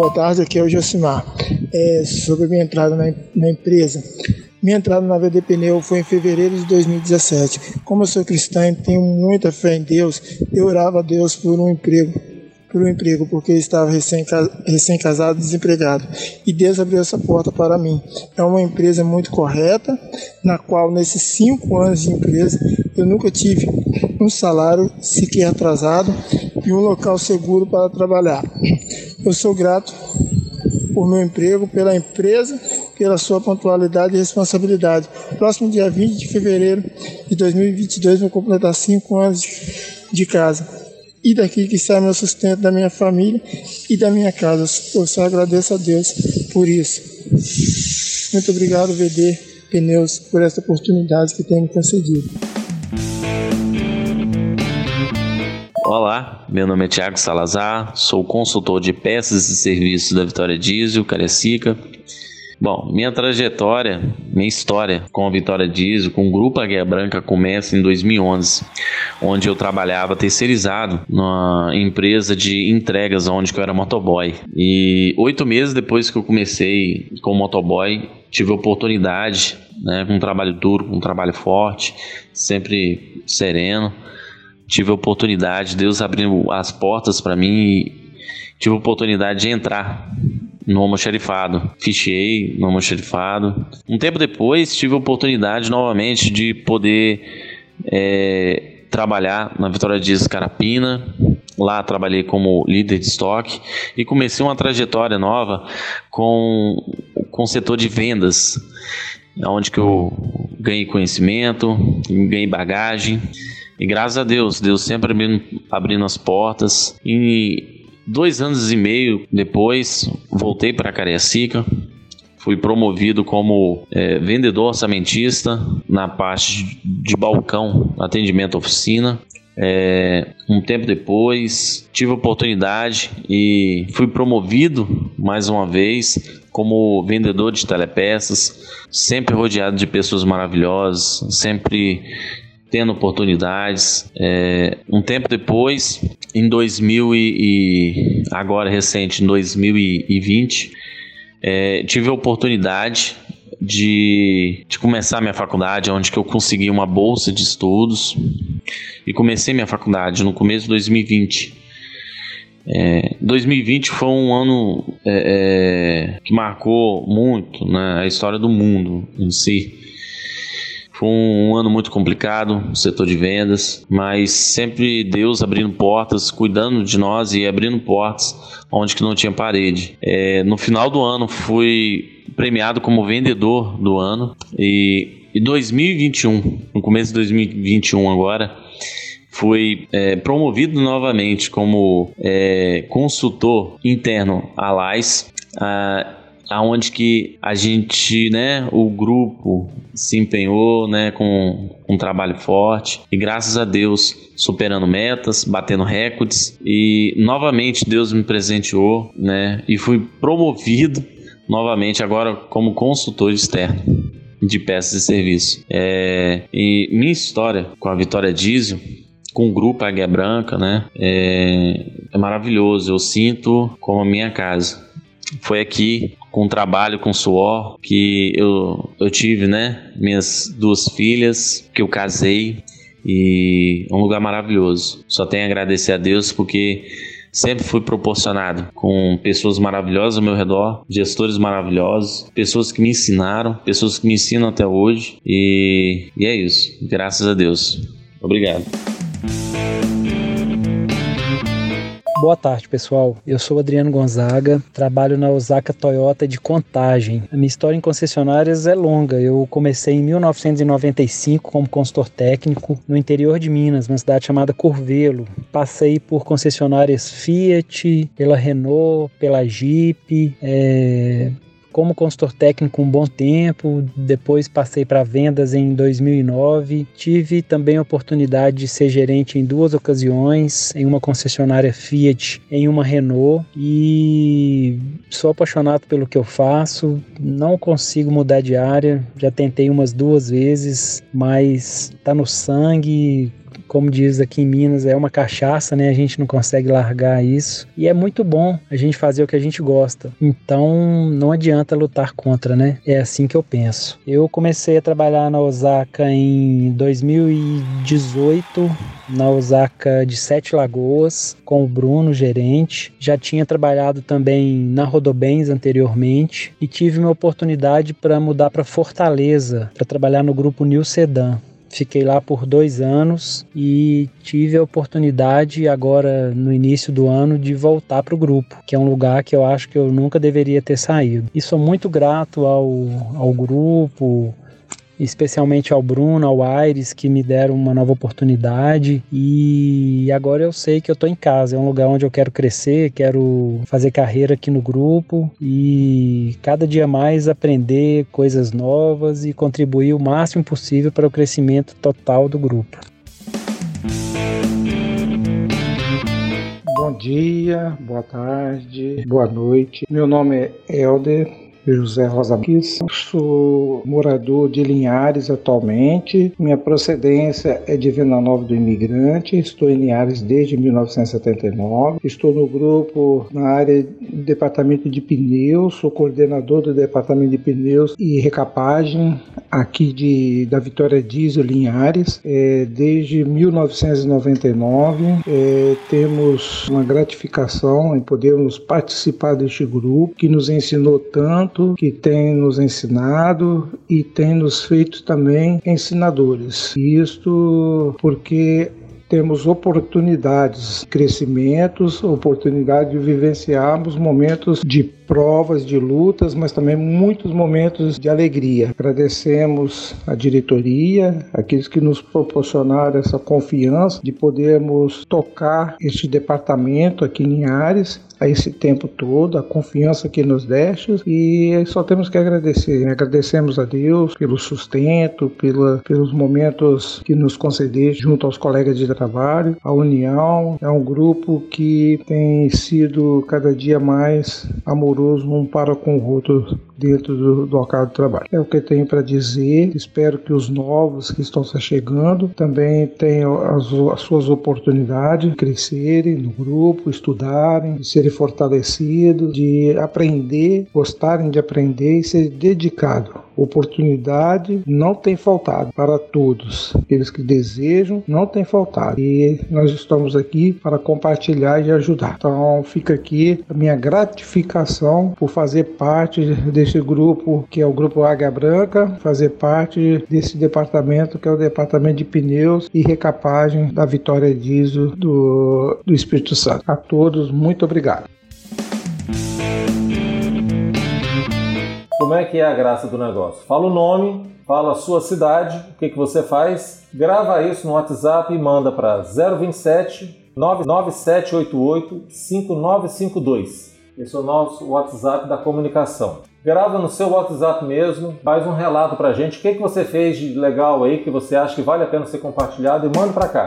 Boa tarde, aqui é o Josimar. É, sobre a minha entrada na, na empresa. Minha entrada na VD Pneu foi em fevereiro de 2017. Como eu sou cristão e tenho muita fé em Deus, eu orava a Deus por um emprego, por um emprego, porque eu estava recém-casado, desempregado. E Deus abriu essa porta para mim. É uma empresa muito correta, na qual nesses cinco anos de empresa eu nunca tive um salário sequer atrasado e um local seguro para trabalhar. Eu sou grato por meu emprego, pela empresa, pela sua pontualidade e responsabilidade. Próximo dia 20 de fevereiro de 2022 vou completar cinco anos de casa. E daqui que sai meu sustento da minha família e da minha casa. Eu só agradeço a Deus por isso. Muito obrigado, VD Pneus, por essa oportunidade que tem me concedido. Olá, meu nome é Tiago Salazar, sou consultor de peças e serviços da Vitória Diesel, Cariacica. Bom, minha trajetória, minha história com a Vitória Diesel, com o Grupo Águia Branca começa em 2011, onde eu trabalhava terceirizado numa empresa de entregas onde eu era motoboy. E oito meses depois que eu comecei com motoboy, tive a oportunidade, né, com um trabalho duro, com um trabalho forte, sempre sereno, tive a oportunidade, Deus abriu as portas para mim e tive a oportunidade de entrar no almoxarifado. Fichei no almoxarifado. Um tempo depois, tive a oportunidade novamente de poder é, trabalhar na Vitória Dias Carapina. Lá trabalhei como líder de estoque e comecei uma trajetória nova com, com o setor de vendas, onde que eu ganhei conhecimento, ganhei bagagem e graças a Deus, Deus sempre abrindo, abrindo as portas. E dois anos e meio depois, voltei para Cariacica. Fui promovido como é, vendedor orçamentista na parte de balcão, atendimento oficina. É, um tempo depois, tive a oportunidade e fui promovido mais uma vez como vendedor de telepeças, sempre rodeado de pessoas maravilhosas, sempre tendo oportunidades. É, um tempo depois, em 2000 e, e agora recente, em 2020, é, tive a oportunidade de, de começar minha faculdade, onde que eu consegui uma bolsa de estudos e comecei minha faculdade no começo de 2020. É, 2020 foi um ano é, é, que marcou muito né, a história do mundo em si. Foi um ano muito complicado no setor de vendas, mas sempre Deus abrindo portas, cuidando de nós e abrindo portas onde que não tinha parede. É, no final do ano fui premiado como vendedor do ano e em 2021, no começo de 2021 agora, fui é, promovido novamente como é, consultor interno à LAIS. Ah, aonde que a gente, né, o grupo se empenhou, né, com um trabalho forte e graças a Deus superando metas, batendo recordes e novamente Deus me presenteou, né, e fui promovido novamente agora como consultor externo de peças e serviços. É, e minha história com a Vitória Diesel com o grupo Águia Branca, né? É, é maravilhoso. Eu sinto como a minha casa. Foi aqui com trabalho, com suor, que eu, eu tive, né? Minhas duas filhas, que eu casei e é um lugar maravilhoso. Só tenho a agradecer a Deus porque sempre fui proporcionado com pessoas maravilhosas ao meu redor, gestores maravilhosos, pessoas que me ensinaram, pessoas que me ensinam até hoje e, e é isso. Graças a Deus. Obrigado. Boa tarde, pessoal. Eu sou Adriano Gonzaga, trabalho na Osaka Toyota de Contagem. A minha história em concessionárias é longa. Eu comecei em 1995 como consultor técnico no interior de Minas, numa cidade chamada Curvelo. Passei por concessionárias Fiat, pela Renault, pela Jeep, é, como consultor técnico um bom tempo, depois passei para vendas em 2009. Tive também a oportunidade de ser gerente em duas ocasiões, em uma concessionária Fiat, em uma Renault e sou apaixonado pelo que eu faço. Não consigo mudar de área, já tentei umas duas vezes, mas tá no sangue, como diz aqui em Minas, é uma cachaça, né? A gente não consegue largar isso. E é muito bom a gente fazer o que a gente gosta. Então não adianta lutar contra, né? É assim que eu penso. Eu comecei a trabalhar na Osaka em 2018, na Osaka de Sete Lagoas, com o Bruno, gerente. Já tinha trabalhado também na Rodobens anteriormente e tive uma oportunidade para mudar para Fortaleza, para trabalhar no grupo New Sedan. Fiquei lá por dois anos e tive a oportunidade agora no início do ano de voltar para o grupo, que é um lugar que eu acho que eu nunca deveria ter saído. E sou muito grato ao, ao grupo, especialmente ao Bruno, ao Aires, que me deram uma nova oportunidade. E agora eu sei que eu estou em casa, é um lugar onde eu quero crescer, quero fazer carreira aqui no grupo e cada dia mais aprender coisas novas e contribuir o máximo possível para o crescimento total do grupo. Bom dia, boa tarde, boa noite. Meu nome é Helder, José Rosa Marques. Sou morador de Linhares atualmente. Minha procedência é de Venda Nova do Imigrante. Estou em Linhares desde 1979. Estou no grupo na área do departamento de pneus. Sou coordenador do departamento de pneus e recapagem aqui de, da Vitória Diesel Linhares. É, desde 1999 é, temos uma gratificação em podermos participar deste grupo que nos ensinou tanto que tem nos ensinado e tem nos feito também ensinadores. Isto porque temos oportunidades, crescimentos, oportunidade de vivenciarmos momentos de provas, de lutas, mas também muitos momentos de alegria. Agradecemos a diretoria, aqueles que nos proporcionaram essa confiança de podermos tocar este departamento aqui em Ares a esse tempo todo, a confiança que nos deste e só temos que agradecer. Agradecemos a Deus pelo sustento, pela, pelos momentos que nos concedeste junto aos colegas de trabalho. A União é um grupo que tem sido cada dia mais amoroso um para com o outro dentro do, do local de trabalho. É o que tenho para dizer. Espero que os novos que estão chegando também tenham as, as suas oportunidades de crescerem no grupo, estudarem, de serem fortalecidos, de aprender, gostarem de aprender e ser dedicados oportunidade não tem faltado para todos. Aqueles que desejam, não tem faltado. E nós estamos aqui para compartilhar e ajudar. Então fica aqui a minha gratificação por fazer parte desse grupo que é o grupo Águia Branca, fazer parte desse departamento que é o departamento de pneus e recapagem da Vitória Diesel do, do Espírito Santo. A todos, muito obrigado. Como é que é a graça do negócio? Fala o nome, fala a sua cidade, o que, que você faz, grava isso no WhatsApp e manda para 027 99788 5952. Esse é o nosso WhatsApp da comunicação. Grava no seu WhatsApp mesmo, faz um relato para a gente, o que, que você fez de legal aí, que você acha que vale a pena ser compartilhado e manda para cá.